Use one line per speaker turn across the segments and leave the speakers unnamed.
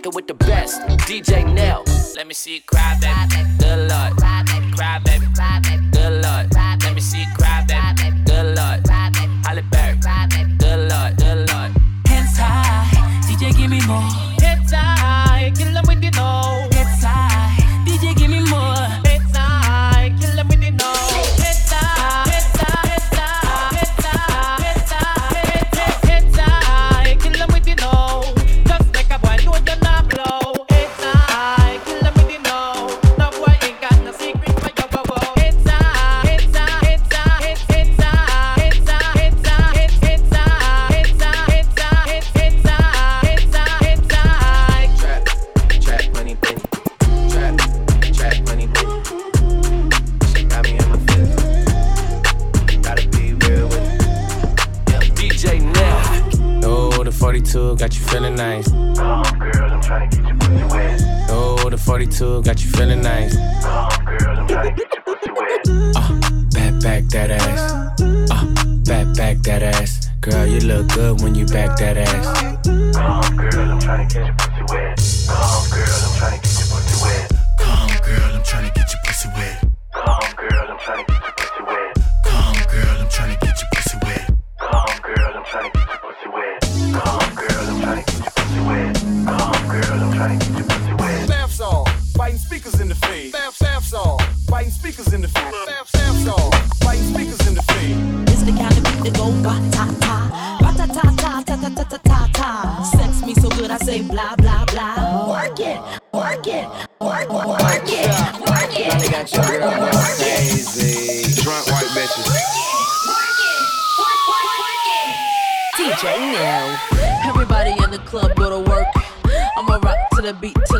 rocking with the best. DJ Nell. Let me see you cry, baby. Good lord. Cry, baby. Good lord. Let me see you cry, baby. Good lord. Halle Berry. Good lord. Good lord.
Hands high, DJ give me more.
Biting speakers in the face. Bath, bath song, biting speakers in the face. Bath, bath song, biting speakers in the face.
It's the kind of beat that go ba ta ta, ba ta ta ta ta ta ta ta ta ta. Sex me so good I say blah blah blah. Work it, work it, work work work it, work it.
They got your girl going crazy.
Drunk white bitches.
DJ now. Everybody in the club go to work. I'ma rock to the beat till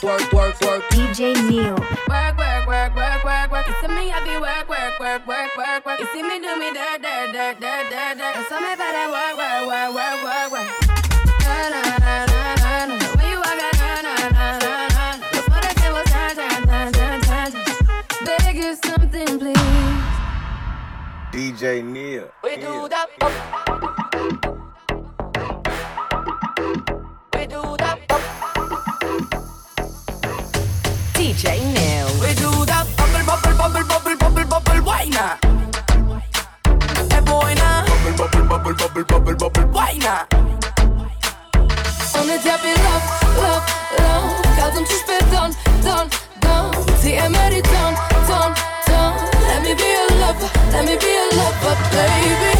Work, work, work, work.
DJ Neil.
Work, work, work, work, work, work. You see me, I be work, work, work, work, work, work. You see me do me dirt, dirt, dirt, dirt, dirt, dirt. And so me better work, work, work, work, work, work. Na, na, na, na, na, na. The way you walk, na, na, na, na, na. Before the table turn, turn, turn, turn, turn, turn. Beg you something, please.
DJ Neil.
We do that. We do
DJ Neil.
We do that. Bubble, bubble, bubble, bubble, bubble, bubble. Why not? Hey boy, now. Bubble, bubble, bubble, bubble, bubble, bubble. Why not?
On est tapé love, love, love Kazım çiş don, don, don TMR don, don, don Let me be your lover, let me be your lover, baby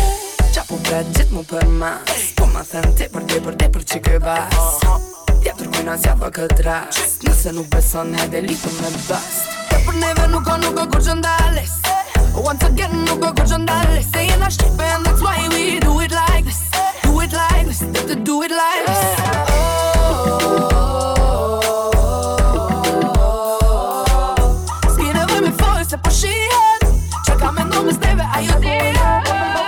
C'ha un budget mu përmas Po ma thënë ti për ti për ti për që kë kujna zjava këtë rast. Nëse nuk beson hede liku me bast. Të për neve nuk ka nuk ka kur që ndalis Once again nuk ka kur që Se jena shqipe and that's why we do it like this. Do it like this, do it, do it like this. S'ki nevoj me foj se po shihet. Që ka me ndo me steve ajo dihet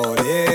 Yeah.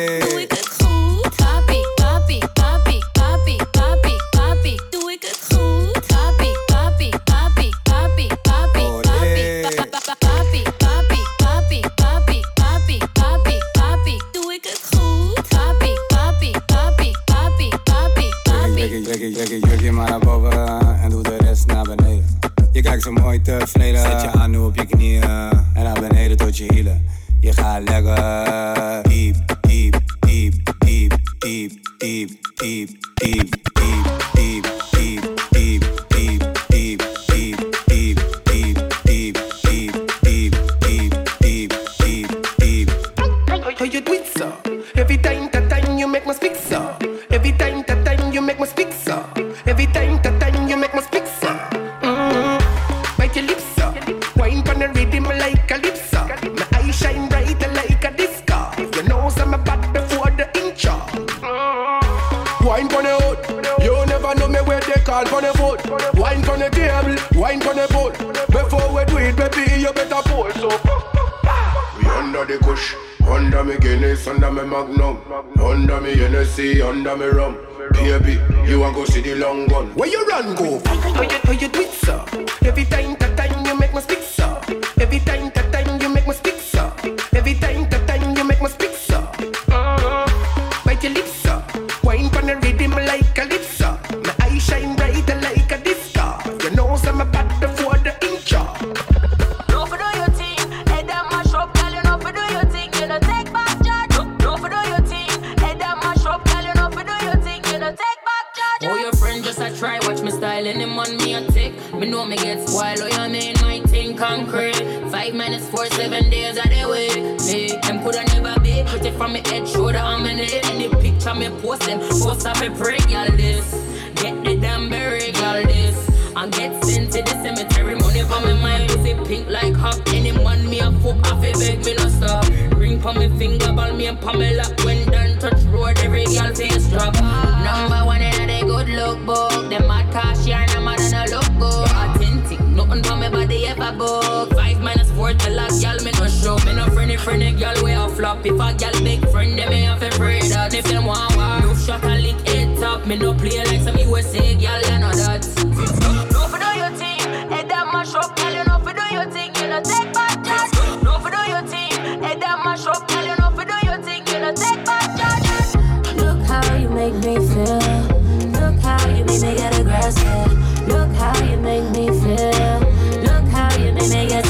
how me
gets wild, oh, you mean my thing concrete. Five minutes, four, seven days of the way. Me, them coulda never be. Put it from me head, shoulder, I'm in it. Any picture me post them, post up a break, y'all this. Get the damn buried, y'all this. And get sent to the cemetery. Money for me mind, is it pink like hot? Any man me a fuck off, it beg me no stop. Ring for me finger, ball me and palm me lock. When done touch road, every girl face drop. Number one in the good look book. Them mad cash, yeah, no matter no look good. Nothing for me body ever book. Five minus four to lock, y'all me no show. Me no friendly friendly, girl. We way flop. If a y'all big friend, them me have a afraid that. If them want war, no shot and lick head top. Me no play like some USA, you I know that. No for do your thing, head that mash up, y'all you know for do your thing, you know take back charge. No for do your thing, head that mash up, y'all you know for do your thing, you know take back charge.
Look how you make me feel. Look how you make me get aggressive. Look how you made me get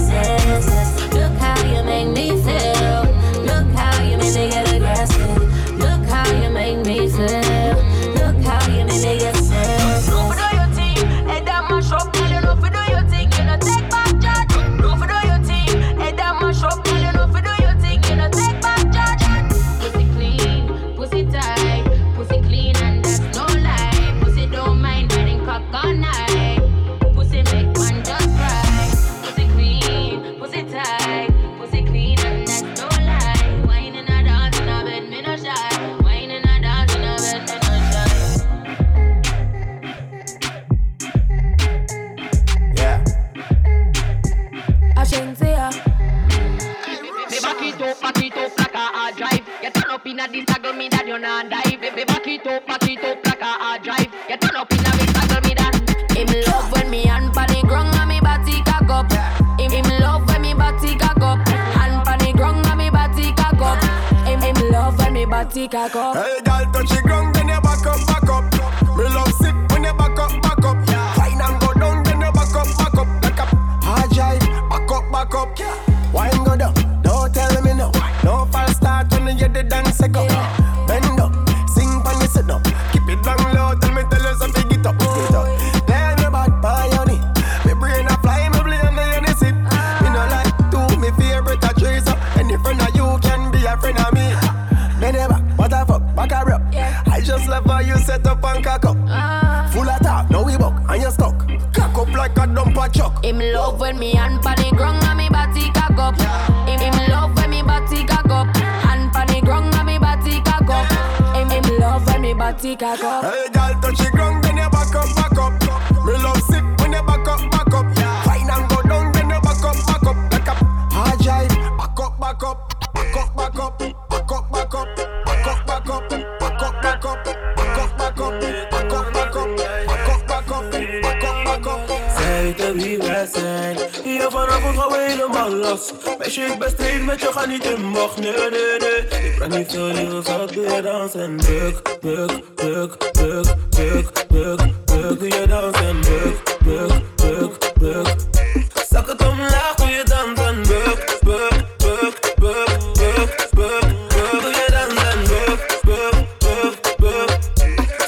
bocht Nee, nee, nee Ik ben niet veel liever doe je dansen Buk, buk, buk, buk, buk, buk, buk Doe je dansen Buk, buk, buk, buk Zak het omlaag, doe je dansen Buk, buk, buk, buk, buk, buk, buk Doe je dansen Buk, buk, buk, buk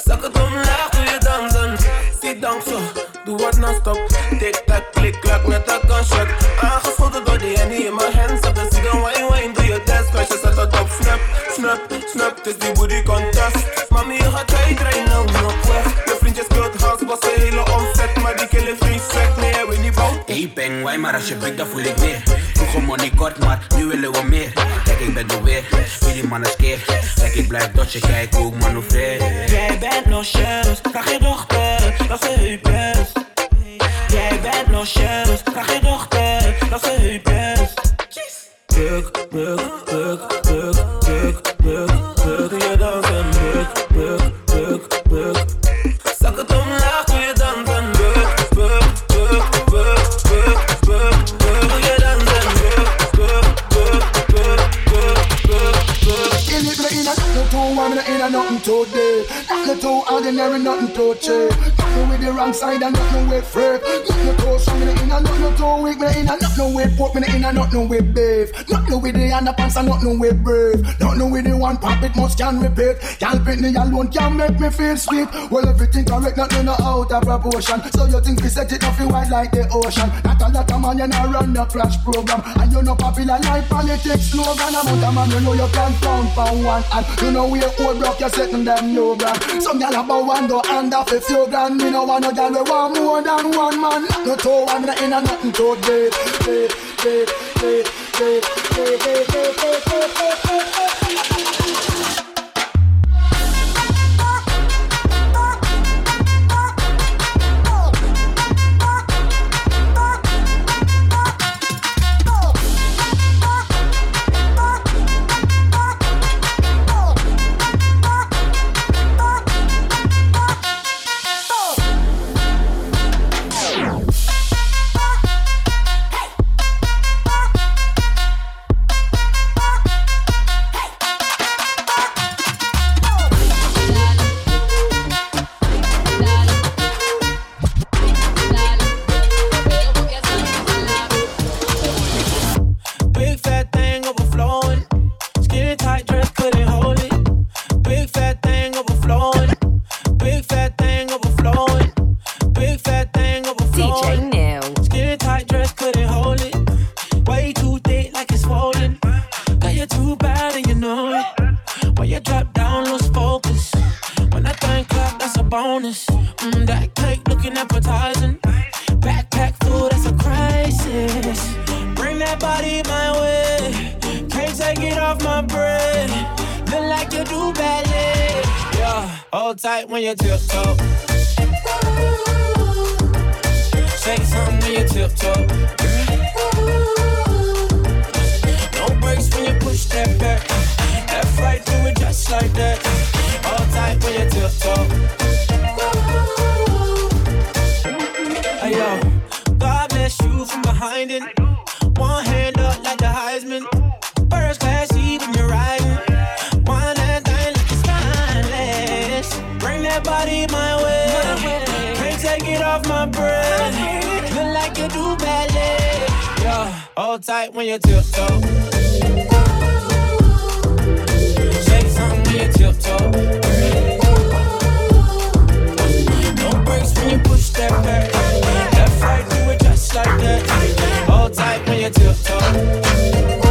Zak het omlaag, doe je dansen Zie dank zo, doe wat non-stop Tik-tak, klik-klak, net een gunshot is die booty contest. Mami, je gaat tijd rijden, nou, nog weg. Je vriendje speelt house, was een hele omzet Maar die killen vriend sweat, nee, hij weet niet bout
Hey peng, wij maar als je bukt, dan voel ik meer Vroeger money kort, maar nu willen we meer. Kijk, ik ben er weer, jullie mannen skeer Kijk, ik blijf dodgen, kijk hoe ik manoeuvreer.
Jij bent nog chance, vraag je dochter, dat ze heupjes Jij bent nog chance, vraag je dochter, dat ze heupjes
ordinary, nothing too cheap. Nothing with the wrong side and nothing with freak. Nothing too strong, me in a nothing too weak. Me in a nothing with pork, me in a nothing with beef. Nothing with the underpants and nothing with brave. Nothing with the one pop, it must can repeat. Can't beat me alone, can't make me feel sweet. Well, everything correct, nothing no out of proportion. So you think we set it off you wide like the ocean? Not a lot of man, you know run the crash program. And you know popular like politics slogan. Amount of man, you know you can't count for one. And you know we old rock, you're setting them no brand. Some gyal about one go hand off few grand. Me no want no gyal we want more than one man. No two one, in a nothing to deep, deep, deep, deep, deep, deep, deep, deep, deep, deep, deep.
Tight when you tiptoe. Shake something when you tiptoe. No brakes when you push that back. Left, right, do it just like that. Hold tight when you tiptoe.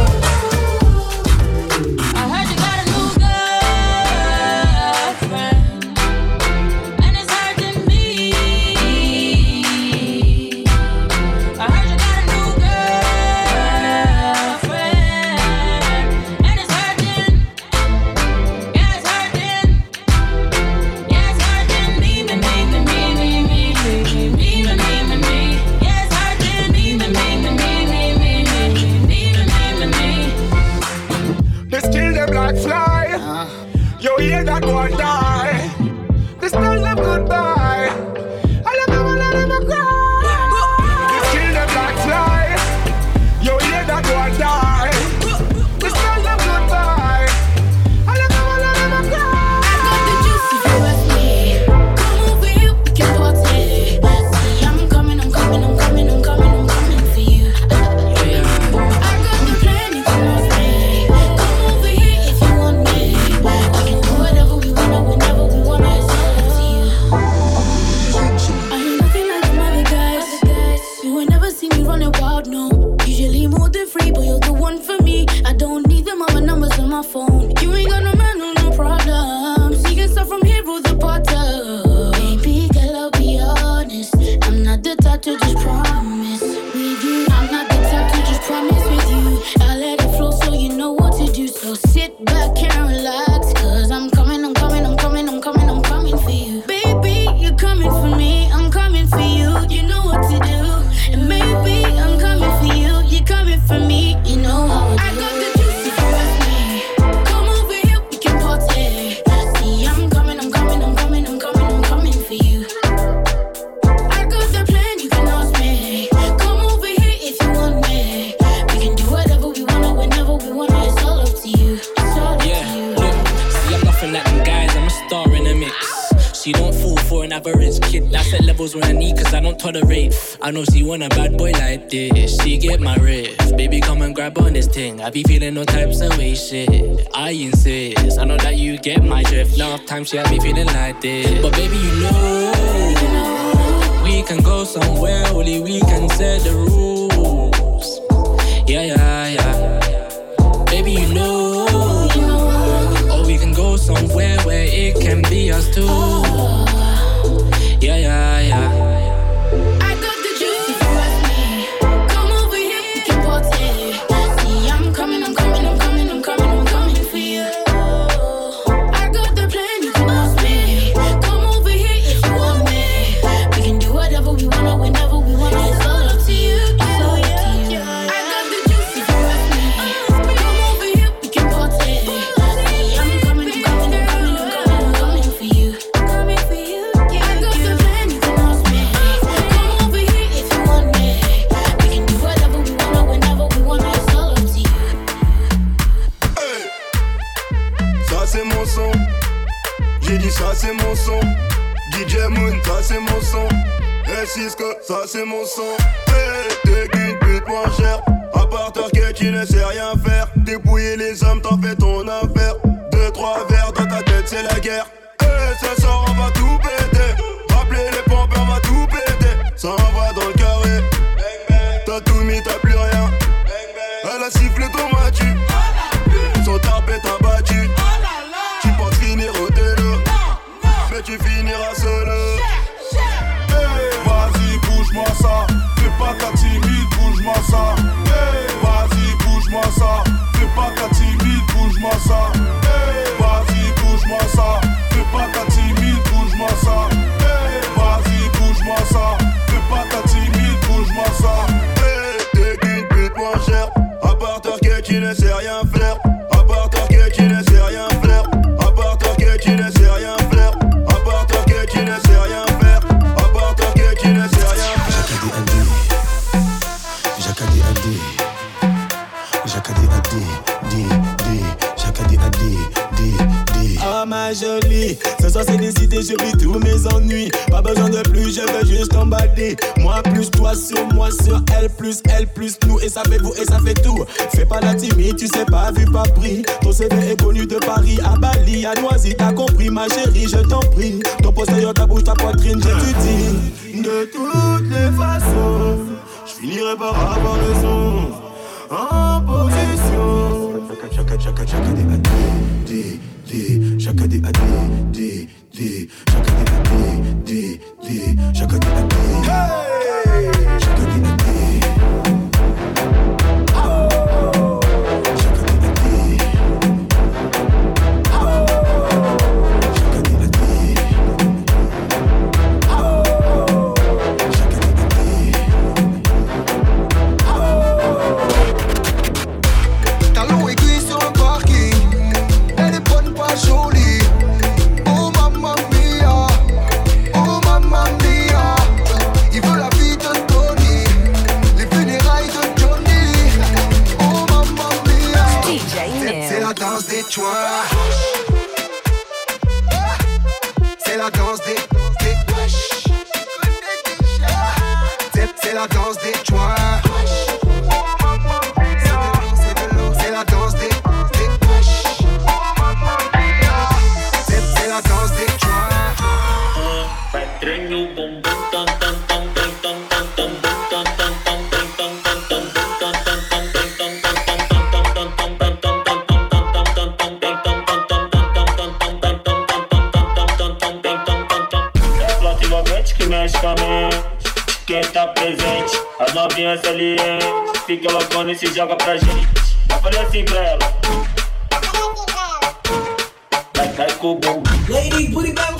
Jacadi dit, dit, dit,
Oh ma jolie, ce soir c'est décidé, je tous mes ennuis. Pas besoin de plus, je veux juste t'emballer. Moi plus toi sur moi sur elle plus elle plus nous et ça fait vous et ça fait tout. Fais pas la timide, tu sais pas vu pas pris. Ton CV est connu de Paris à Bali à Noisy, t'as compris ma chérie, je t'en prie. Ton postérieur, ta bouche, ta poitrine, je te dis de toutes les façons finirai par avoir raison. En position.
Des des des. Des
criança ali, hein? Fica loucona e se joga pra gente. Eu falei assim pra ela. Vai, cai com o bom. Lady Booty
Bell.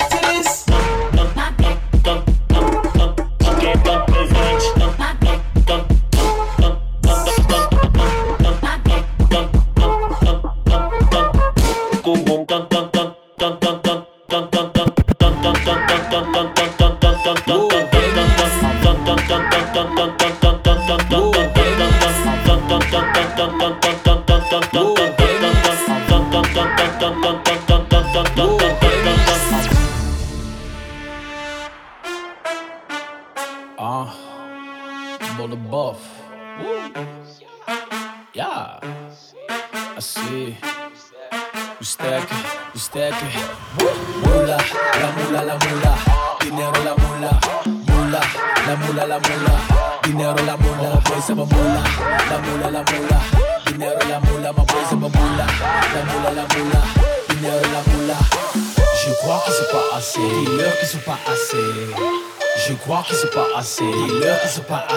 It's about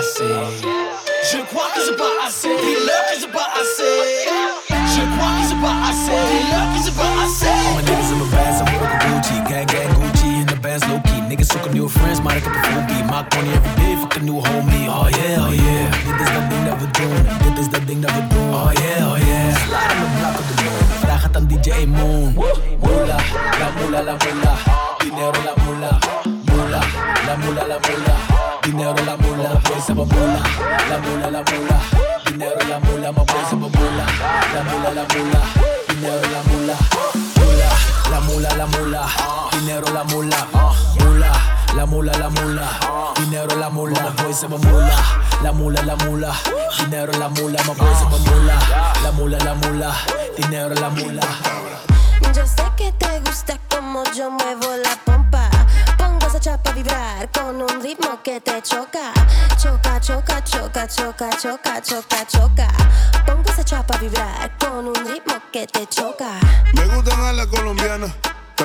Dinero la mula, my boys have a mula, la mula, la mula. Dinero la mula.
Yo sé que te gusta como yo muevo la pompa. Pongo esa chapa a vibrar con un ritmo que te choca. Choca, choca, choca, choca, choca, choca, choca. Pongo esa chapa a vibrar con un ritmo que te choca.
Me gustan a la colombiana,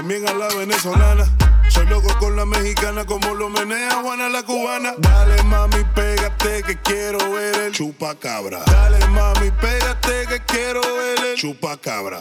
también a la venezolana. Soy loco con la mexicana como lo menea Juana la cubana. Dale mami, pégate que quiero ver el chupacabra. Dale mami, pégate que quiero ver el chupacabra.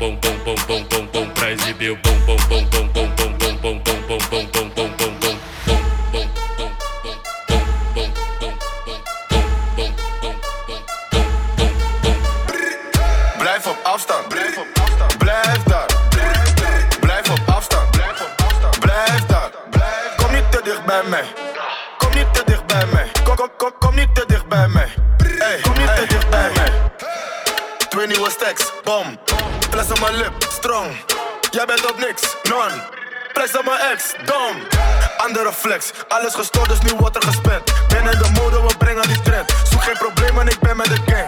bom bom bom bom bom bom pra exibir o
bom bom bom bom bom bom bom bom bom bom bom bom Flex op mijn ex, dom. Andere flex, alles gestoord, dus nu wordt er. Ben in de mode, we brengen die trend. Zoek geen problemen, ik ben met de gang.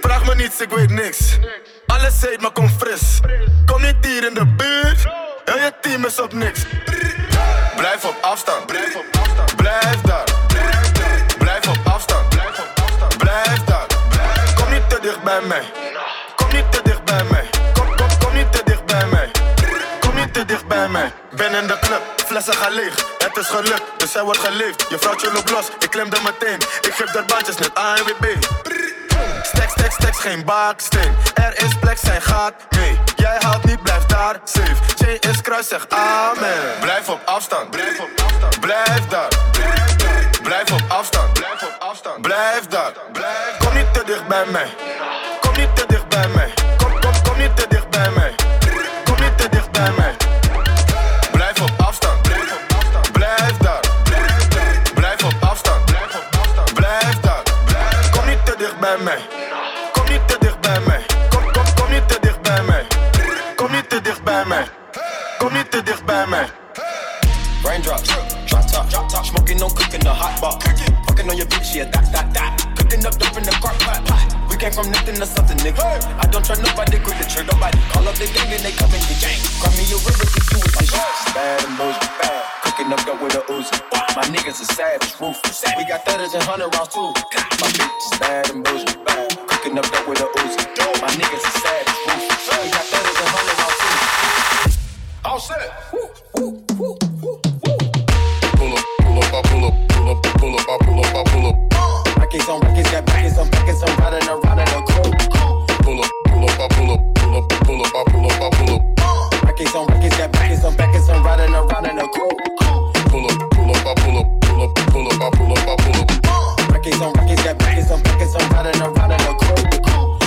Vraag me niets, ik weet niks. Alles heet, maar kom fris. Kom niet hier in de buurt. Heel je team is op niks. Blijf op afstand. Blijf op afstand. Blijf daar. Blijf op afstand. Blijf op afstand. Blijf daar. Kom niet te dicht bij mij. Mij. Ben in de club, flessen gaan leeg. Het is gelukt, dus zij wordt geleefd. Je vrouwtje loopt los, ik klem er meteen. Ik geef er bandjes net ANWB. Stacks, stacks, stacks, geen baksteen. Er is plek, zijn gaat mee. Jij haalt niet, blijf daar safe. Chain is kruis, zeg amen. Blijf op afstand. Blijf op afstand. Blijf daar. Blijf op afstand. Blijf op afstand. Blijf daar. Kom niet te dicht bij mij. Kom niet te dicht bij mij. Bij mij. Kom niet te dicht bij mij. Kom, kom, kom niet te dicht bij mij. Kom niet te dicht bij mij. Kom niet te dicht bij mij.
Raindrops, drop top, drop top, smoking on cooking the hot pot. Fucking on your bitch, yeah, that, that, that. Cooking up dope in the crock pot. We came from nothing to something, nigga. I don't trust nobody, grip the trigger, nobody. Call up the gang and they come and get gang. Cry me a river, get you with my shit. Bad and bullshit, bad. Cooking up dope with a Uzi. My niggas are savage, ruthless. We got thudders and hundred rounds too. My bitch is bad and bad. Cooking up dope with a Uzi. My niggas are savage, ruthless. We got thudders and hundred rounds too. All set.
Pull up, pull up, I pull up, pull up, pull up, I pull up, I pull up.
Rackets on rackets, got backets on backets, I'm riding around in a coupe.
Pull up, pull up, I pull up, pull up, pull up, I pull up, I pull up.
Rackets on rackets, got backets on backets, I'm riding around in a coupe
pull up, pull up, I pull up, pull up, pull up, I pull up, I pull up.
Rackets on rackets, got rackets on rackets, I'm riding around in a coupe.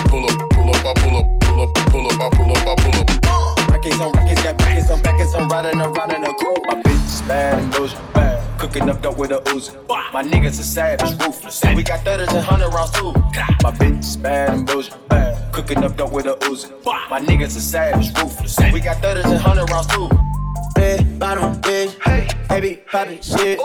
Pull up, pull up, I pull up, pull up, pull up, I pull up, I pull up. Rackets on rackets, got rackets on rackets, I'm riding around in a coupe. My bitch bad and your bad. Cooking up dope with a Uzi. My niggas are savage, ruthless. We got thudders and hundred rounds too. My bitch bad and bullshit. Cooking up dope with a Uzi. My niggas are savage, ruthless. We got thudders and hundred rounds too.
Red bottom bitch, hey, baby poppin' shit.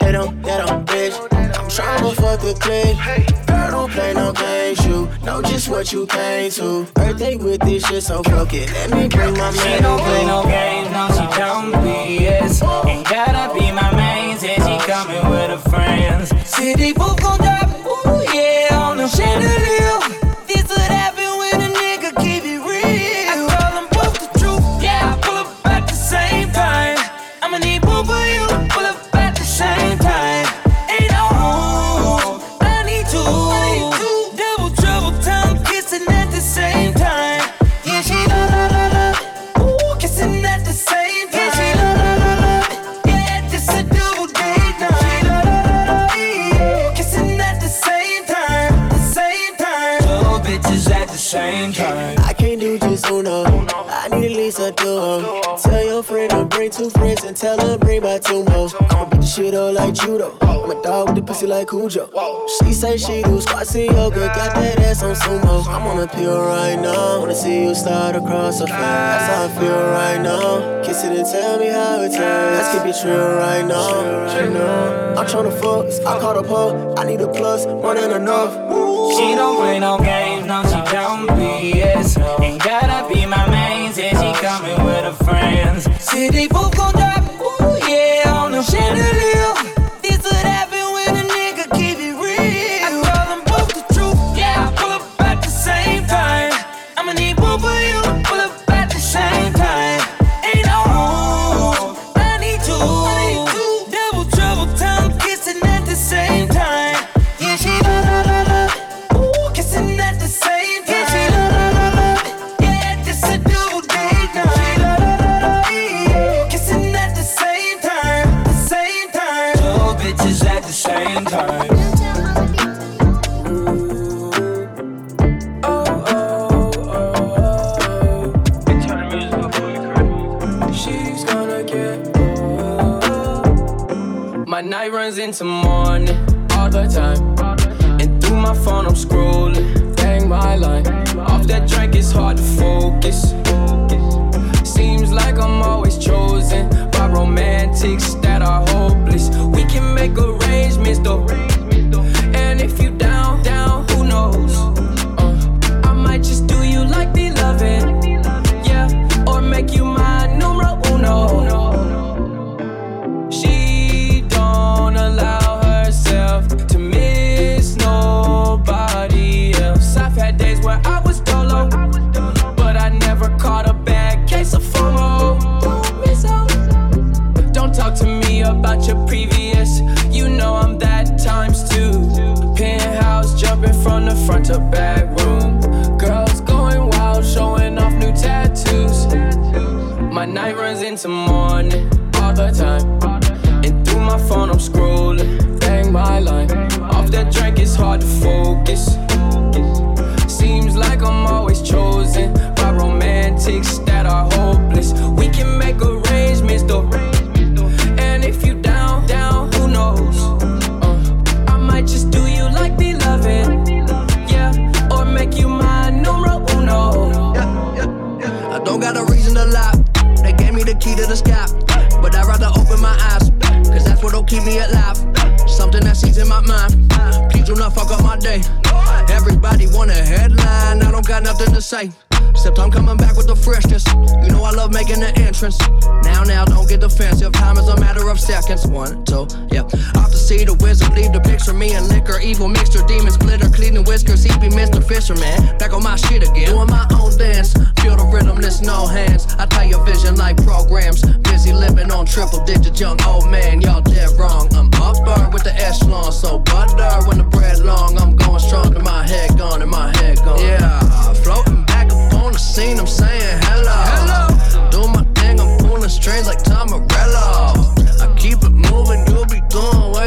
They don't, they don't bitch. I'm tryna fuck a click. Girl, don't play no games. You know just what you came to. Birthday with this shit, so fuck it. Let me bring my man.
She don't play no games, no, she don't BS. Ain't gotta be my main, said she coming with her friends. City book gon' drop, ooh yeah, on the chandelier.
Shit up like judo. I'm a dog with the pussy like Cujo. She say she do squats and yoga, got that ass on sumo. I'm on a pill right now. Wanna see you start across the face. That's how I feel right now. Kiss it and tell me how it tastes. Let's keep it real right now. I'm tryna fuck, I caught a pull. I need a plus, more than enough.
She don't play no games, no, she don't BS. Ain't gotta be my main, said she coming with her friends. City book night
runs into morning all the time. And through my phone, I'm scrolling. Bang my line. Off that drink, it's hard to focus. Seems like I'm always chosen by romantics that are hopeless. We can make arrangements though. The. Girls going wild, showing off new tattoos. My night runs into morning all the time. And through my phone, I'm scrolling. Bang my line. Off that drink, it's hard to focus. Seems like I'm always chosen by romantics
keep me alive. Something that sees in my mind. Please do not fuck up my day. Everybody want a headline. I don't got nothing to say. Except I'm coming back with the freshness. You know I love making an entrance. Now, now, don't get defensive. Time is a matter of seconds. One, two, yeah. Off to see the wizard, leave the picture. Me and liquor, evil mixture, demons, glitter, cleaning whiskers. He be Mr. Fisherman. Back on my shit again. Doing my own dance. Feel the rhythm, there's no hands. I tie your vision like programs. Busy living on triple digits, young old man. Y'all dead wrong. I'm upper with the echelon. So butter when the bread long. I'm going strong to my head gone and my head gone. Yeah, floating back up the scene. I'm saying hello. Hello. Do my thing, I'm pulling strings like Tom Morello. I keep it moving,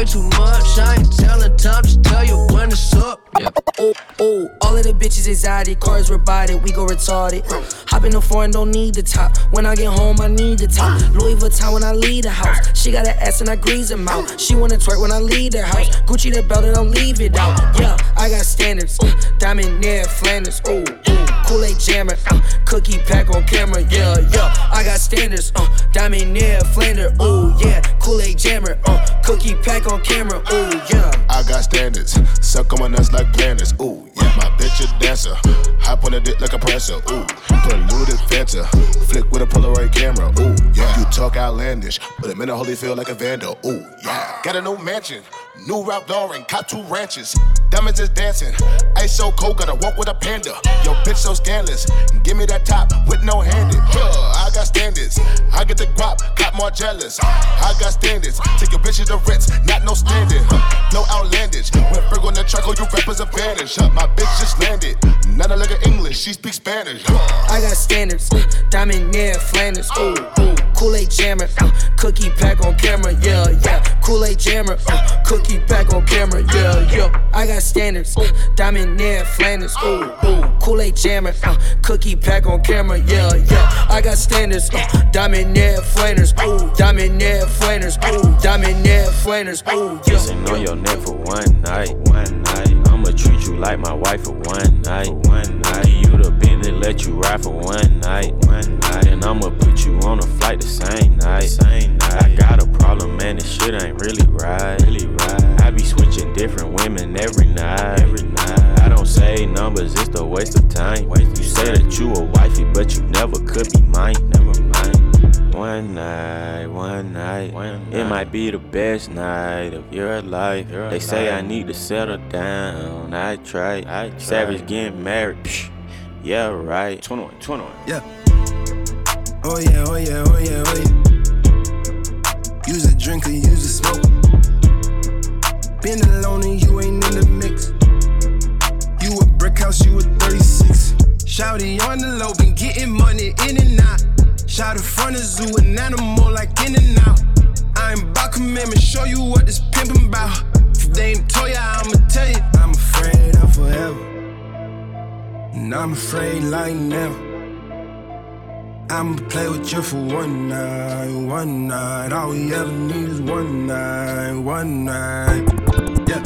you'll be doing way too much. I ain't telling time, just tell you when it's up. Yeah. Oh, oh, all of the bitches anxiety, cars robotic, we go retarded. Hop in the foreign, don't need the top. When I get home, I need the top. Louis Vuitton when I leave the house. She got an ass and I grease them out. She wanna twerk when I leave the house. Gucci the belt and I'll leave it out. Yeah, I got standards. Diamond near Flanders. Ooh, ooh. Kool-Aid jammer. Uh, cookie pack on camera. Yeah, yeah. I got standards. Uh, diamond near Flanders. Ooh, yeah. Kool-Aid jammer. Uh, cookie pack on camera. Ooh, mm. yeah.
I got standards, suck on my nuts like planets, Ooh, yeah, my bitch a dancer. Hop on a dick like a presser. Ooh, polluted Fanta. Flick with a Polaroid camera. Ooh, yeah. You talk outlandish, but I'm in a holy feel like a vandal. Ooh, yeah. Got a new mansion, new Ralph Lauren, cop two ranches. Diamonds is dancing. Ice so cold, gotta walk with a panda. Yo, bitch so scandalous. Give me that top with no handed. Yeah, I got standards. I get the guap, got more jealous. I got standards. Take your bitches to Ritz, not no. Huh, No outlandish. When Ferg on the track, oh, you rappers a vanish. Huh, My bitch just landed. A look at she speaks Spanish.
I got standards. Diamond near Flanders. Ooh, ooh. Kool-Aid jammer. Uh, cookie pack on camera. Yeah, yeah. Kool-Aid jammer. Uh, cookie pack on camera. Yeah, yeah. I got standards. Uh, diamond near Flanders. Ooh, ooh. Kool-Aid jammer. Uh, cookie pack on camera. Yeah, yeah. I got standards. Uh, diamond near Flanders. Ooh, diamond near Flanders. Ooh, diamond near Flanders. Ooh, yeah.
Kissing on your neck for one night, one night. I'ma treat you like my wife for one night, one night. Let you ride for one night, one night. And I'ma put you on a flight the same night, same night. I got a problem, man, this shit ain't really right, really right. I be switching different women every night, every night. I don't say numbers, it's a waste of time. You say that you a wifey, but you never could be mine, never mind. One night, one night, it might be the best night of your life. they say I need to settle down. I try. I try. Savage getting married. Psh, yeah, right. 21, 21.
Yeah. Oh yeah, oh yeah, oh yeah, oh yeah. Use a drink or use a smoke. Been alone and you ain't in the mix. You a brick house, you a 36. Shouty on the low, been getting money in and out. Shout in front of zoo, an animal like in and out. I ain't about commitment, show you what this pimpin' about. If they ain't told ya, I'ma tell you. I'm afraid of forever. And I'm afraid like now. I'ma play with you for one night, one night. All we ever need is one night, one night.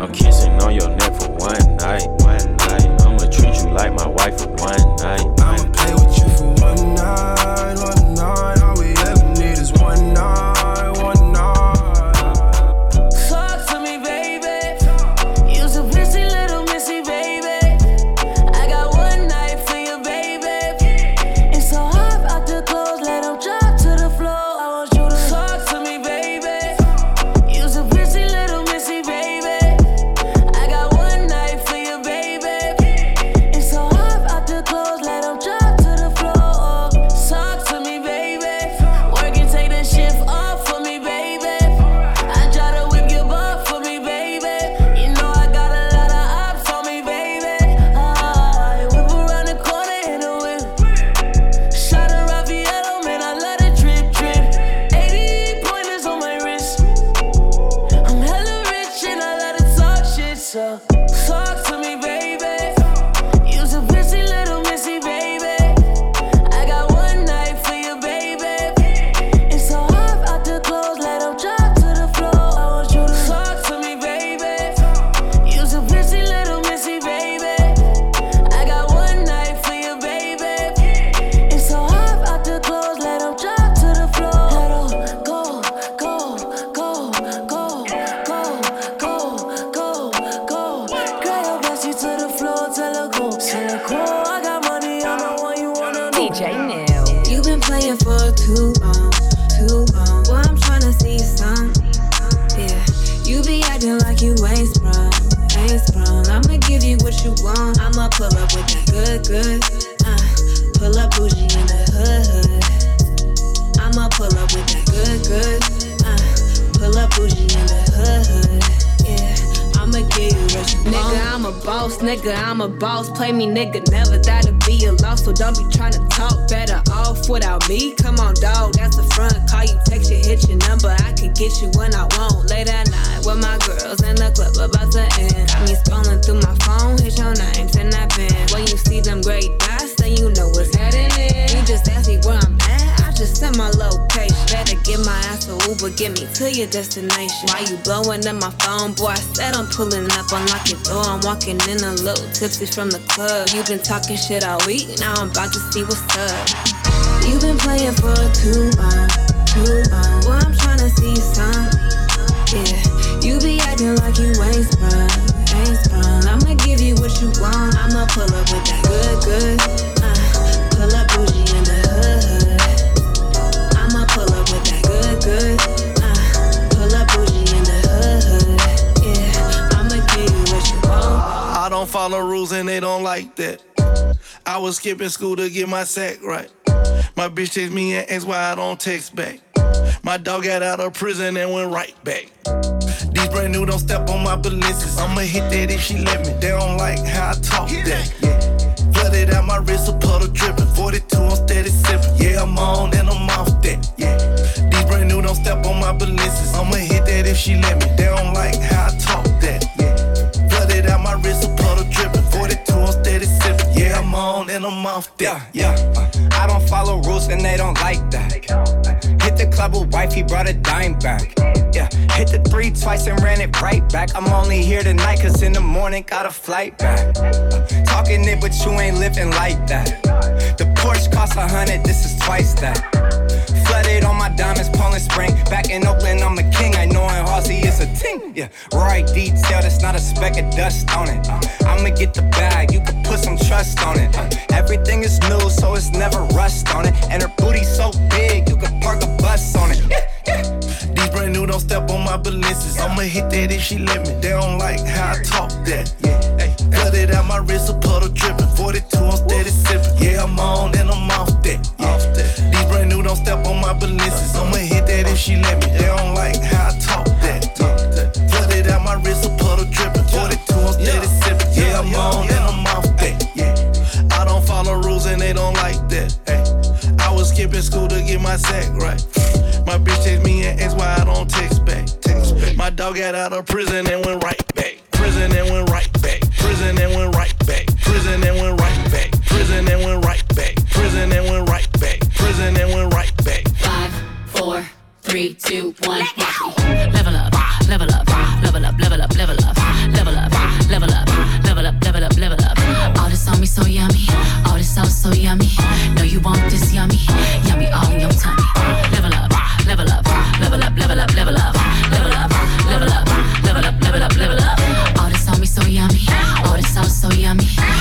I'm kissing on your neck for one night, one night. I'ma treat you
I'ma
pull up with that good, good. Uh, pull up bougie in the hood, hood. I'ma pull up with that good, good. Uh, pull up bougie in the hood, hood. Yeah, I'ma you what. Nigga, I'm a boss, nigga, I'm a boss. Play me, nigga, never that'll be a loss. So don't be tryna talk better off without me. Come on, dog, that's the front. Call you, text you, hit your number. I can get you when I want. Late at night with my girls in the club about to end. Got me scrolling through my phone, hit your names in that pen. When you see them great dots, then you know what's happening. You just ask me where I'm at, just send my location. Better get my ass a Uber, get me to your destination. Why you blowing up my phone, boy? I said I'm pulling up, unlock your door. I'm walking in a little tipsy from the club. You been talking shit all week, now I'm about to see what's up. You been playing for too long, too long. Boy, I'm tryna see some. Yeah, you be acting like you ain't sprung, ain't sprung. I'ma give you what you want. I'ma pull up with that good, good. Uh, pull up bougie in the hood.
Follow rules and they don't like that. I was skipping school to get my sack right. My bitch text me and asked why I don't text back. My dog got out of prison and went right back. These brand new don't step on my balances. I'ma hit that if she let me. They don't like how I talk that. Yeah. Flooded out my wrist, a puddle dripping. 42, I'm steady sipping. Yeah, I'm on and I'm off that. Yeah. These brand new don't step on my balances. I'ma hit that if she let me. They don't like how I talk that. Yeah. Flooded out my wrist, On off that.
Yeah, uh, I don't follow rules and they don't like that. Hit the club with wife, he brought a dime back. Yeah, hit the three twice and ran it right back. I'm only here tonight cause in the morning got a flight back. Uh, talking it, but you ain't living like that. The Porsche costs a hundred, this is twice that. My diamonds, Poland Spring. Back in Oakland, I'm a king. I know in Halsey it's a ting. Yeah, right detail, that's not a speck of dust on it. Uh, I'ma get the bag, you can put some trust on it. Uh, everything is new, so it's never rust on it. And her booty so big, you can park a bus on it. Yeah, yeah.
These brand new don't step on my balances. I'ma hit that if she let me. They don't like how I talk that. Yeah, cut it out my wrist, a puddle dripping. 42, I'm steady sipping. Yeah, I'm on and I'm off that. Yeah. Off that. These brand new don't step on my balances. I'ma hit that if she let me. They don't like how I talk that. Yeah. Cut it out my wrist, a puddle dripping. 42, I'm steady sipping. Yeah, I'm on and I'm off that. Yeah. I don't follow rules and they don't like that. Hey, I was skipping school to get my sack right. My bitch text me and asked why I don't text back. Text back. My dog got out of prison and went right back. Prison and went right back. Prison and went right back. Prison and went right back. Prison and went right back. Prison and went right back. Prison and went right back.
Five, four, three, two, one. Level up, level up, level up, level up, level up, level up, level up, level up, level up, level up. All this on me so yummy, all this sauce so yummy. Know you want this yummy, yummy all in your tummy. Level up, level up, level up, level up, level up, level up, Oh, this sounds so yummy.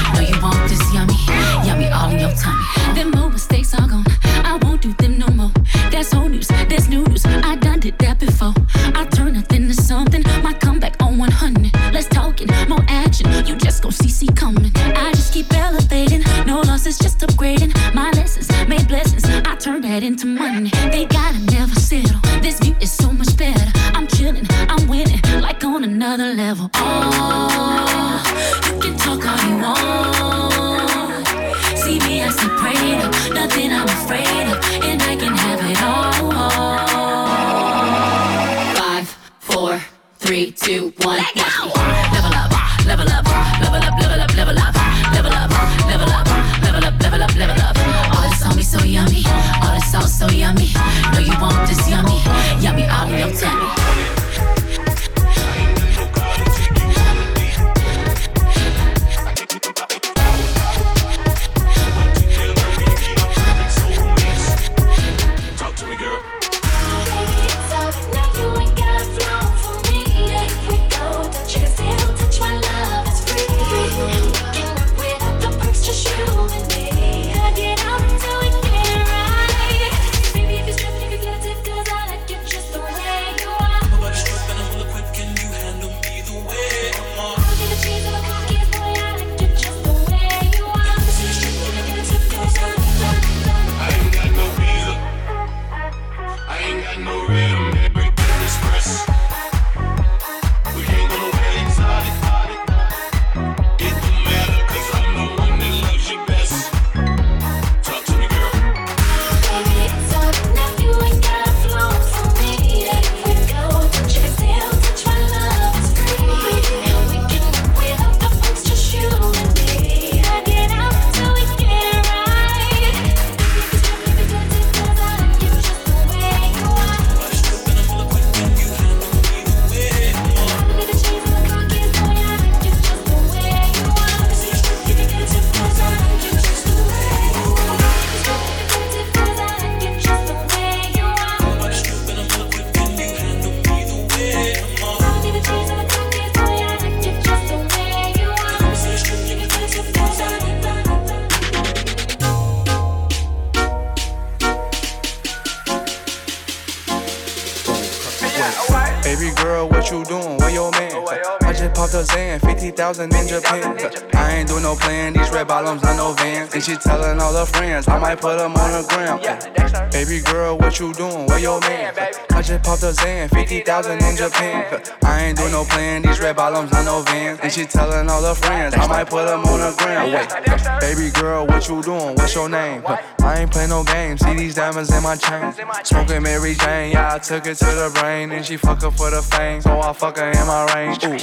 All
her friends, I might put them on the gram. Baby girl, what you doing? Where your man? I just popped a Xan, 50,000 in Japan. I ain't do no plan, these red bottoms, I no Vans. And she telling all her friends, I might put them on the gram. Wait, baby girl, what you doing? What's your name? I ain't play no games, see these diamonds in my chain. Smoking Mary Jane, yeah, I took it to the brain. And she fuck her for the fame, so I fuck her in my range. Ooh,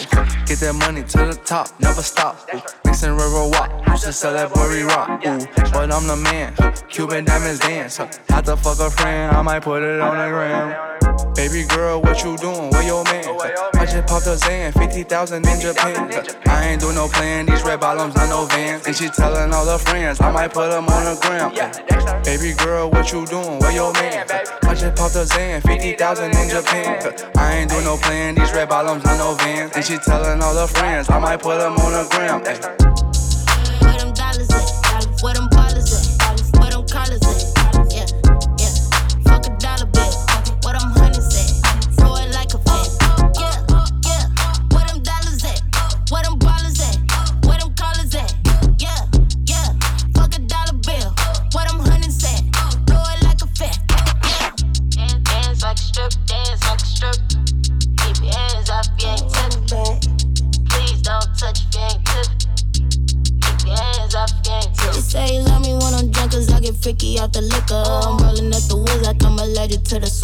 get that money to the top, never stop. Ooh, mixing river walk, used to sell that Burry rock. Ooh, but I'm the man, Cuban diamonds dance. Had to fuck a friend, I might put it on the gram. Baby girl, what you doing? Where your man? I just popped a Xan, 50,000 in Japan. I ain't do no plan, these red bottoms, I know Vans. And she telling all her friends, I might put them on the gram. Baby girl, what you doing? Where your man? I just popped a Xan, 50,000 in Japan. I ain't do no plan, these red bottoms, I know Vans. And she telling all her friends, I might put them on the gram.
To the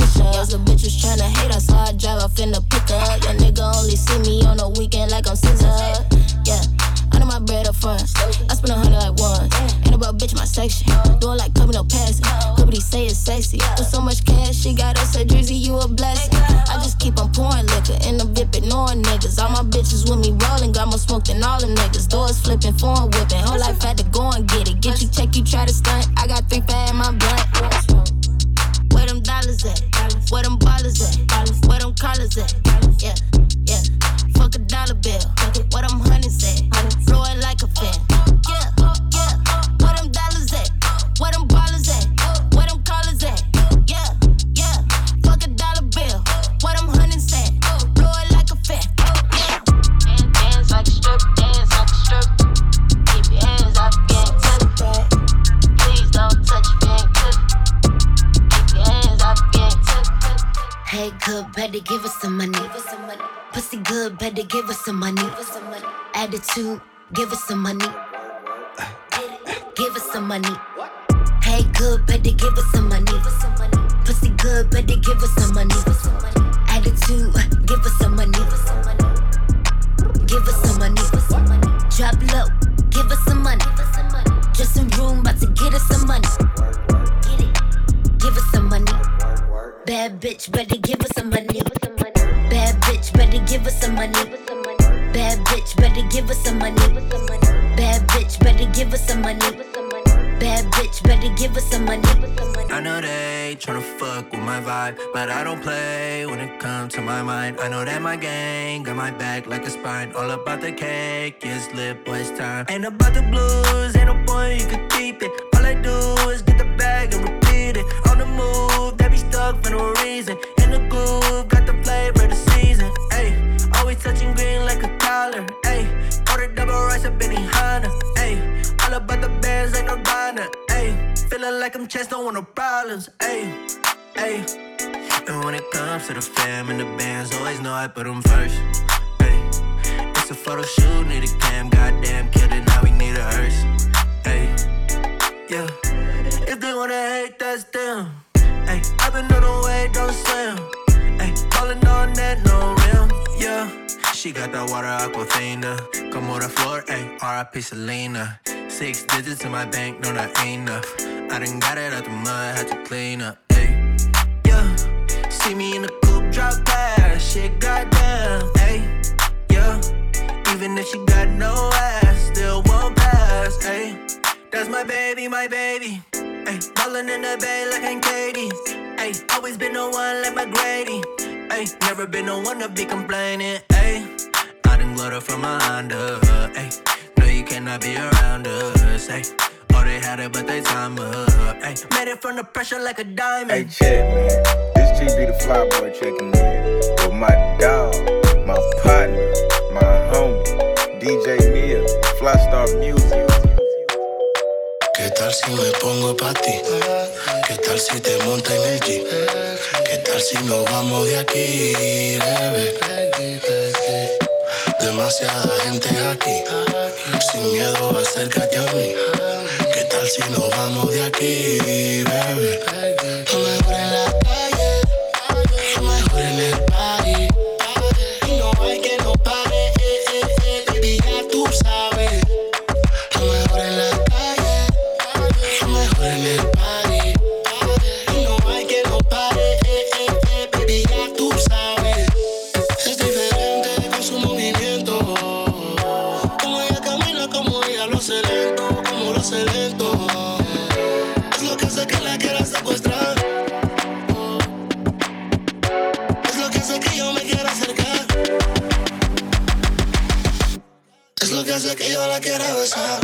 better give us some money. Pussy good, better give us some money. Attitude, give us some money. Give us some money. Hey, good, better give us some money. Pussy good, better give us some money. Attitude, give us some money. Give us some money. Drop low, give us some money. Just some room, about to get us some money. Bad bitch, better give us some money. Bad bitch, better give us some money. Bad bitch, better give us some money. Bad bitch, better give us some money. Bad bitch, better give us some money.
I know they tryna fuck with my vibe, but I don't play when it comes to my mind. I know that my gang got my back like a spine. All about the cake, yes, lit boys time. Ain't about the blues, ain't no point you could keep it. All I do is get the bag and repeat it. On the move, they be stuck for no reason. In the groove, got the flavor of the season. Ayy, always touching green like a collar. Ayy, order double rice up in Honda. Ayy, all about the bands, ain't no Donna. Ayy, feeling like I'm chest, don't want no problems. Ayy, ayy. And when it comes to the fam and the bands, always know I put them first. Ayy, it's a photo shoot, need a cam, goddamn, killed it, now we need a hearse. Ayy, yeah. If they wanna hate, that's them. Ayy, I've been on the way, don't slam. Ayy, falling on that, no rim, yeah. She got that water aquafina. Come on the floor, ayy, RIP Selena. Six digits in my bank, no, that ain't enough. I done got it out the mud, had to clean up, ayy. Yeah, see me in the coupe, drop past, shit, goddamn, ayy. Yeah, even if she got no ass, still won't pass, ayy. That's my baby, my baby. Ayy, ballin' in the bay like I'm Katie. Ayy, always been the one like my Grady. Ayy, never been the one to be complaining. Ayy, I done up from my Honda. Ayy, no, you cannot be around us. Ayy, oh, they had it, but they time up. Ayy, made it from the pressure like a diamond.
Hey, check, man. This
G be the fly boy checking in. With my dog, my partner, my homie, DJ Neil, Fly Star Music.
¿Qué tal si me pongo pa' ti? ¿Qué tal si te monta en el Jeep? ¿Qué tal si nos vamos de aquí, bebé? Demasiada gente aquí, sin miedo acércate a mí. ¿Qué tal si nos vamos de aquí, bebé? Mejor en la Es lo que hace que yo la quiera besar.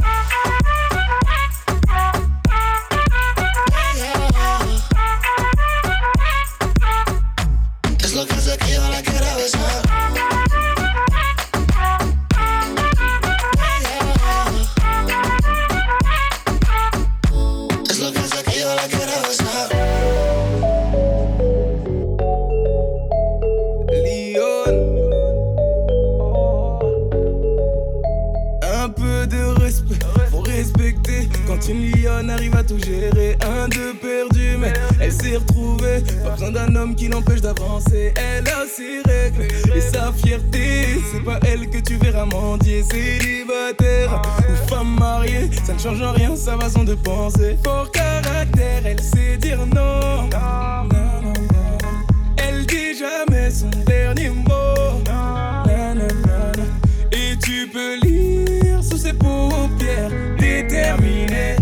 Es lo que hace que yo la quiera besar.
Pas besoin d'un homme qui l'empêche d'avancer. Elle a ses règles et sa fierté. C'est pas elle que tu verras mendier, célibataire ou femme mariée. Ça ne change en rien sa façon de penser. Fort caractère, elle sait dire non. Elle dit jamais son dernier mot. Et tu peux lire sous ses paupières, déterminée.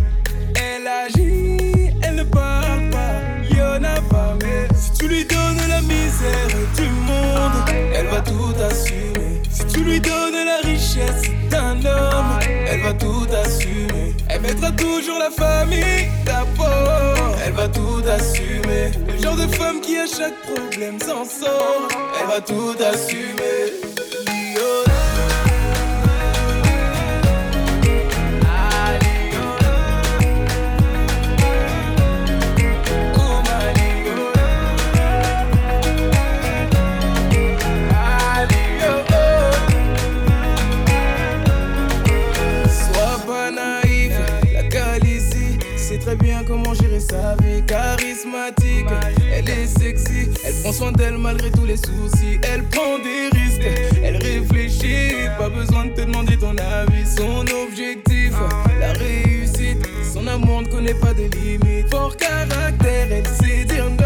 Richesse d'un homme, elle va tout assumer. Elle mettra toujours la famille d'abord, elle va tout assumer. Le genre de femme qui à chaque problème s'en sort, elle va tout assumer. Charismatique, elle est sexy, elle prend soin d'elle malgré tous les soucis. Elle prend des risques, elle réfléchit, pas besoin de te demander ton avis. Son objectif, la réussite, son amour ne connaît pas de limites. Fort caractère, elle sait dire non.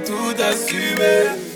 Tout assumer.